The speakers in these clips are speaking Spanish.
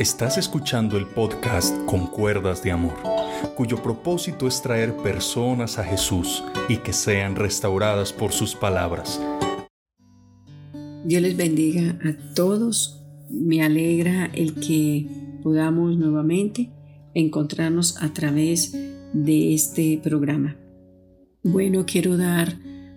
Estás escuchando el podcast Con Cuerdas de Amor, cuyo propósito es traer personas a Jesús y que sean restauradas por sus palabras. Dios les bendiga a todos. Me alegra el que podamos nuevamente encontrarnos a través de este programa. Bueno, quiero dar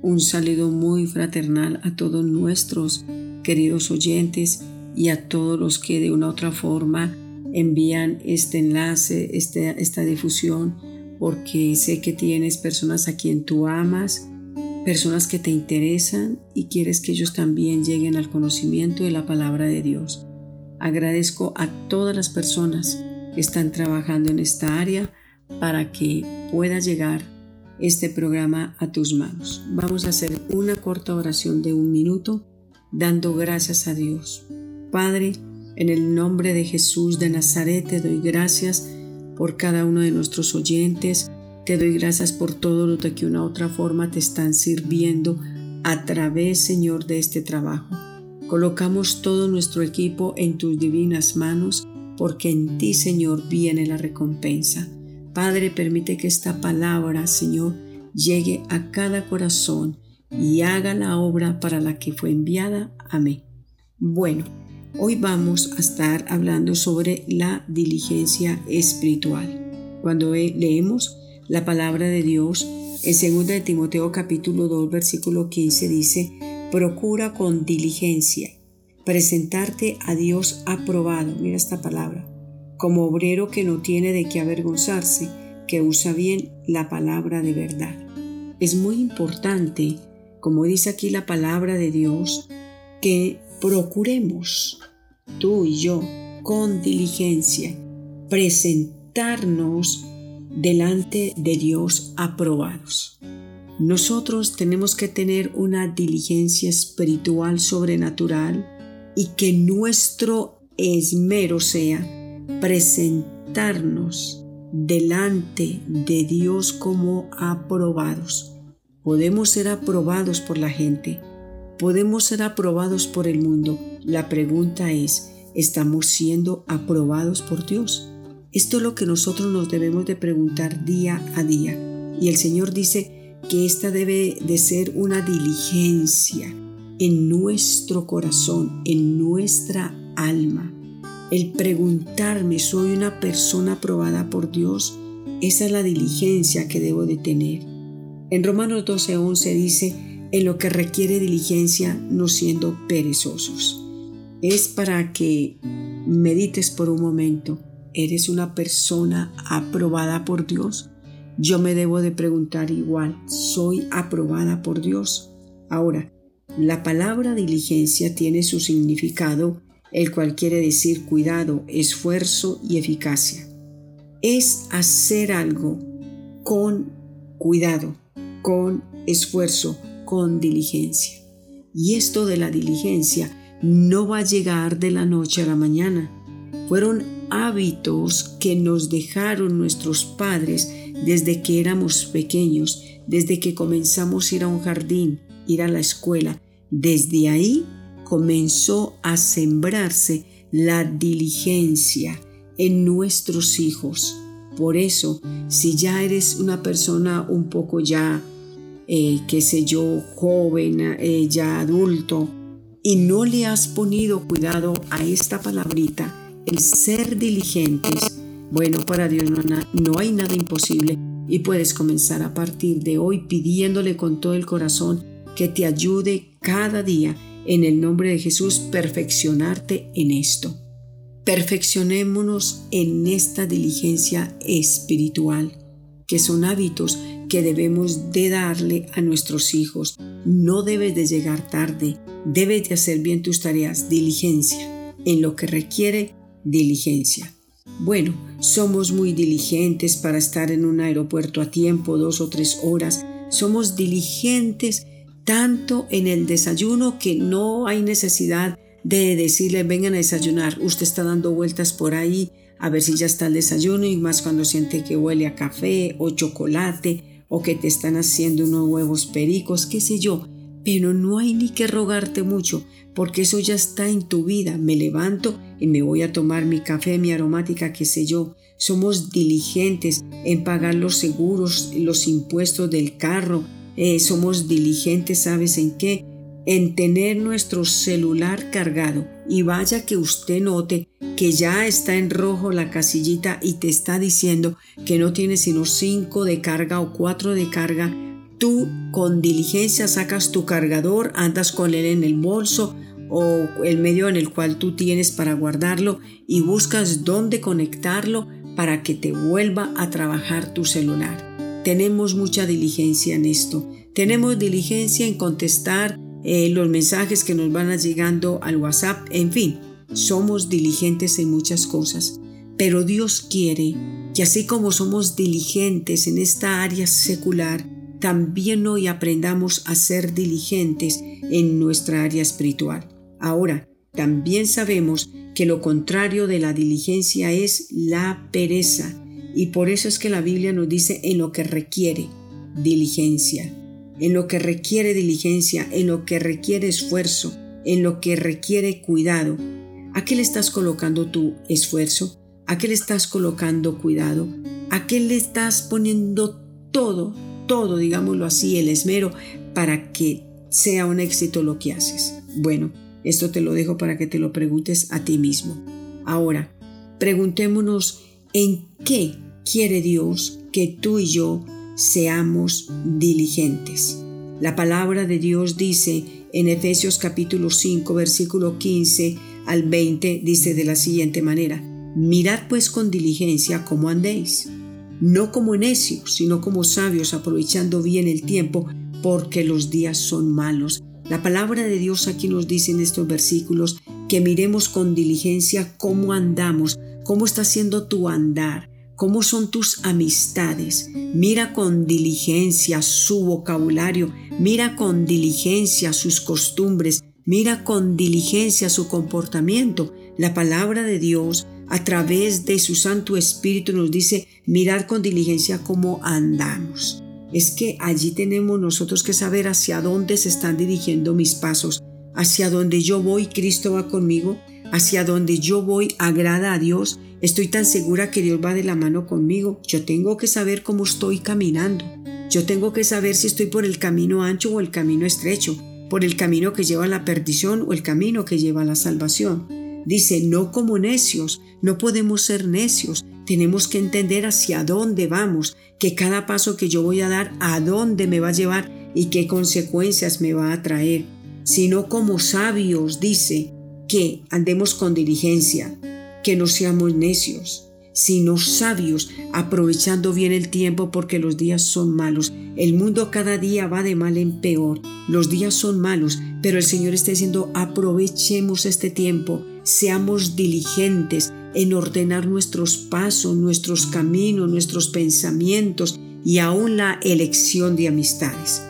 un saludo muy fraternal a todos nuestros queridos oyentes y a todos los que de una u otra forma envían este enlace, este, esta difusión, porque sé que tienes personas a quien tú amas, personas que te interesan y quieres que ellos también lleguen al conocimiento de la palabra de Dios. Agradezco a todas las personas que están trabajando en esta área para que pueda llegar este programa a tus manos. Vamos a hacer una corta oración de un minuto dando gracias a Dios Padre, en el nombre de Jesús de Nazaret te doy gracias por cada uno de nuestros oyentes. Te doy gracias por todo lo que una otra forma te están sirviendo a través, Señor, de este trabajo. Colocamos todo nuestro equipo en tus divinas manos, porque en ti, Señor, viene la recompensa. Padre, permite que esta palabra, Señor, llegue a cada corazón y haga la obra para la que fue enviada. Amén. Bueno, Hoy vamos a estar hablando sobre la diligencia espiritual. Cuando leemos la palabra de Dios, en 2 de Timoteo capítulo 2 versículo 15 dice, procura con diligencia presentarte a Dios aprobado, mira esta palabra, como obrero que no tiene de qué avergonzarse, que usa bien la palabra de verdad. Es muy importante, como dice aquí la palabra de Dios, que procuremos, tú y yo, con diligencia, presentarnos delante de Dios aprobados. Nosotros tenemos que tener una diligencia espiritual sobrenatural y que nuestro esmero sea presentarnos delante de Dios como aprobados. Podemos ser aprobados por la gente, podemos ser aprobados por el mundo. La pregunta es, ¿estamos siendo aprobados por Dios? Esto es lo que nosotros nos debemos de preguntar día a día. Y el Señor dice que esta debe de ser una diligencia en nuestro corazón, en nuestra alma. El preguntarme, ¿soy una persona aprobada por Dios? Esa es la diligencia que debo de tener. En Romanos 12:11 dice, en lo que requiere diligencia, no siendo perezosos. Es para que medites por un momento, ¿eres una persona aprobada por Dios? Yo me debo de preguntar igual, ¿soy aprobada por Dios? Ahora, la palabra diligencia tiene su significado, el cual quiere decir cuidado, esfuerzo y eficacia. Es hacer algo con cuidado, con esfuerzo, con diligencia. Y esto de la diligencia no va a llegar de la noche a la mañana. Fueron hábitos que nos dejaron nuestros padres desde que éramos pequeños, desde que comenzamos a ir a un jardín, ir a la escuela. Desde ahí comenzó a sembrarse la diligencia en nuestros hijos. Por eso, si ya eres una persona un poco ya eh, qué sé yo, joven, eh, ya adulto, y no le has ponido cuidado a esta palabrita, el ser diligentes, bueno, para Dios no, no hay nada imposible y puedes comenzar a partir de hoy pidiéndole con todo el corazón que te ayude cada día en el nombre de Jesús perfeccionarte en esto. Perfeccionémonos en esta diligencia espiritual, que son hábitos que debemos de darle a nuestros hijos. No debes de llegar tarde, debes de hacer bien tus tareas, diligencia, en lo que requiere diligencia. Bueno, somos muy diligentes para estar en un aeropuerto a tiempo, dos o tres horas. Somos diligentes tanto en el desayuno que no hay necesidad de decirle vengan a desayunar. Usted está dando vueltas por ahí a ver si ya está el desayuno y más cuando siente que huele a café o chocolate o que te están haciendo unos huevos pericos, qué sé yo. pero no hay ni que rogarte mucho, porque eso ya está en tu vida. Me levanto y me voy a tomar mi café, mi aromática, qué sé yo. Somos diligentes en pagar los seguros, los impuestos del carro. Eh, somos diligentes, ¿sabes en qué? En tener nuestro celular cargado. Y vaya que usted note que ya está en rojo la casillita y te está diciendo que no tiene sino cinco de carga o cuatro de carga tú con diligencia sacas tu cargador, andas con él en el bolso o el medio en el cual tú tienes para guardarlo y buscas dónde conectarlo para que te vuelva a trabajar tu celular. Tenemos mucha diligencia en esto. Tenemos diligencia en contestar eh, los mensajes que nos van llegando al WhatsApp. En fin, somos diligentes en muchas cosas. Pero Dios quiere que así como somos diligentes en esta área secular, también hoy aprendamos a ser diligentes en nuestra área espiritual. Ahora, también sabemos que lo contrario de la diligencia es la pereza, y por eso es que la Biblia nos dice en lo que requiere diligencia, en lo que requiere diligencia, en lo que requiere esfuerzo, en lo que requiere cuidado. ¿A qué le estás colocando tu esfuerzo? ¿A qué le estás colocando cuidado? ¿A qué le estás poniendo todo todo, digámoslo así, el esmero para que sea un éxito lo que haces. Bueno, esto te lo dejo para que te lo preguntes a ti mismo. Ahora, preguntémonos en qué quiere Dios que tú y yo seamos diligentes. La palabra de Dios dice en Efesios capítulo 5 versículo 15 al 20 dice de la siguiente manera, mirad pues con diligencia cómo andéis no como necios, sino como sabios, aprovechando bien el tiempo, porque los días son malos. La palabra de Dios aquí nos dice en estos versículos que miremos con diligencia cómo andamos, cómo está siendo tu andar, cómo son tus amistades. Mira con diligencia su vocabulario, mira con diligencia sus costumbres, mira con diligencia su comportamiento. La palabra de Dios a través de su Santo Espíritu nos dice, mirar con diligencia cómo andamos. Es que allí tenemos nosotros que saber hacia dónde se están dirigiendo mis pasos, hacia dónde yo voy, Cristo va conmigo, hacia dónde yo voy, agrada a Dios, estoy tan segura que Dios va de la mano conmigo, yo tengo que saber cómo estoy caminando, yo tengo que saber si estoy por el camino ancho o el camino estrecho, por el camino que lleva a la perdición o el camino que lleva a la salvación. Dice, no como necios, no podemos ser necios, tenemos que entender hacia dónde vamos, que cada paso que yo voy a dar, a dónde me va a llevar y qué consecuencias me va a traer, sino como sabios, dice, que andemos con diligencia, que no seamos necios, sino sabios, aprovechando bien el tiempo porque los días son malos. El mundo cada día va de mal en peor, los días son malos, pero el Señor está diciendo aprovechemos este tiempo, seamos diligentes en ordenar nuestros pasos, nuestros caminos, nuestros pensamientos y aún la elección de amistades.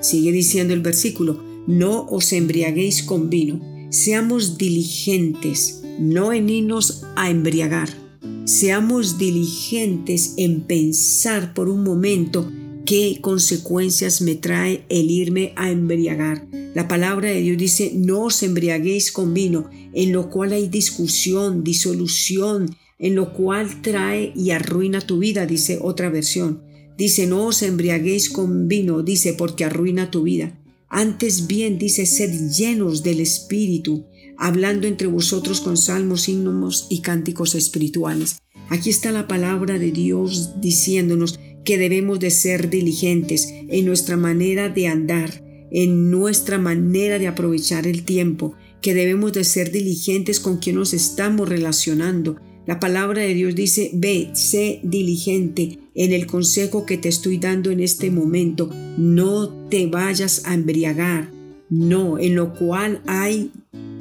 Sigue diciendo el versículo, no os embriaguéis con vino, seamos diligentes, no en irnos a embriagar Seamos diligentes en pensar por un momento qué consecuencias me trae el irme a embriagar. La palabra de Dios dice, no os embriaguéis con vino, en lo cual hay discusión, disolución, en lo cual trae y arruina tu vida, dice otra versión. Dice, no os embriaguéis con vino, dice, porque arruina tu vida. Antes bien, dice, sed llenos del Espíritu, hablando entre vosotros con salmos, himnos y cánticos espirituales. Aquí está la palabra de Dios diciéndonos que debemos de ser diligentes en nuestra manera de andar, en nuestra manera de aprovechar el tiempo, que debemos de ser diligentes con quien nos estamos relacionando. La palabra de Dios dice, ve, sé diligente en el consejo que te estoy dando en este momento. No te vayas a embriagar. No, en lo cual hay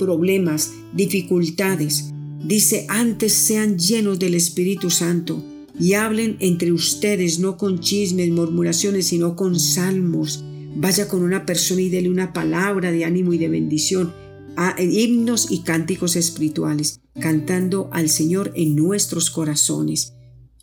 problemas, dificultades. Dice, antes sean llenos del Espíritu Santo y hablen entre ustedes no con chismes, murmuraciones, sino con salmos. Vaya con una persona y dele una palabra de ánimo y de bendición, himnos y cánticos espirituales, cantando al Señor en nuestros corazones.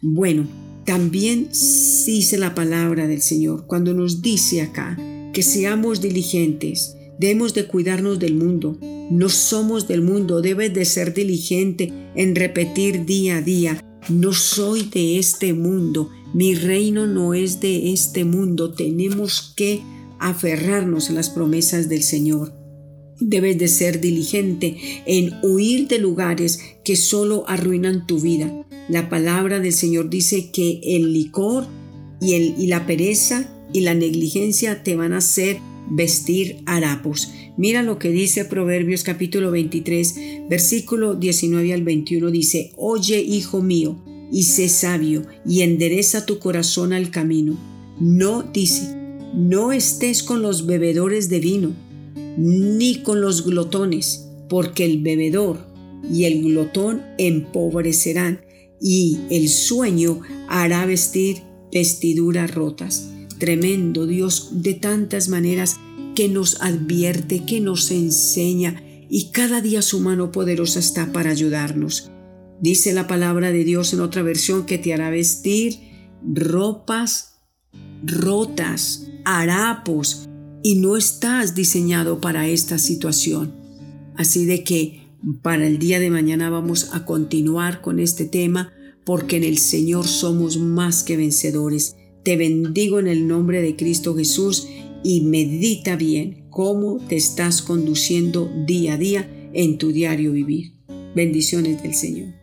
Bueno, también dice la palabra del Señor cuando nos dice acá, que seamos diligentes. Debemos de cuidarnos del mundo. No somos del mundo. Debes de ser diligente en repetir día a día. No soy de este mundo. Mi reino no es de este mundo. Tenemos que aferrarnos a las promesas del Señor. Debes de ser diligente en huir de lugares que solo arruinan tu vida. La palabra del Señor dice que el licor y, el, y la pereza y la negligencia te van a hacer vestir harapos. Mira lo que dice Proverbios capítulo 23, versículo 19 al 21 dice, Oye, hijo mío, y sé sabio, y endereza tu corazón al camino. No, dice, no estés con los bebedores de vino, ni con los glotones, porque el bebedor y el glotón empobrecerán, y el sueño hará vestir vestiduras rotas. Tremendo Dios de tantas maneras que nos advierte, que nos enseña y cada día su mano poderosa está para ayudarnos. Dice la palabra de Dios en otra versión que te hará vestir ropas rotas, harapos, y no estás diseñado para esta situación. Así de que para el día de mañana vamos a continuar con este tema porque en el Señor somos más que vencedores. Te bendigo en el nombre de Cristo Jesús y medita bien cómo te estás conduciendo día a día en tu diario vivir. Bendiciones del Señor.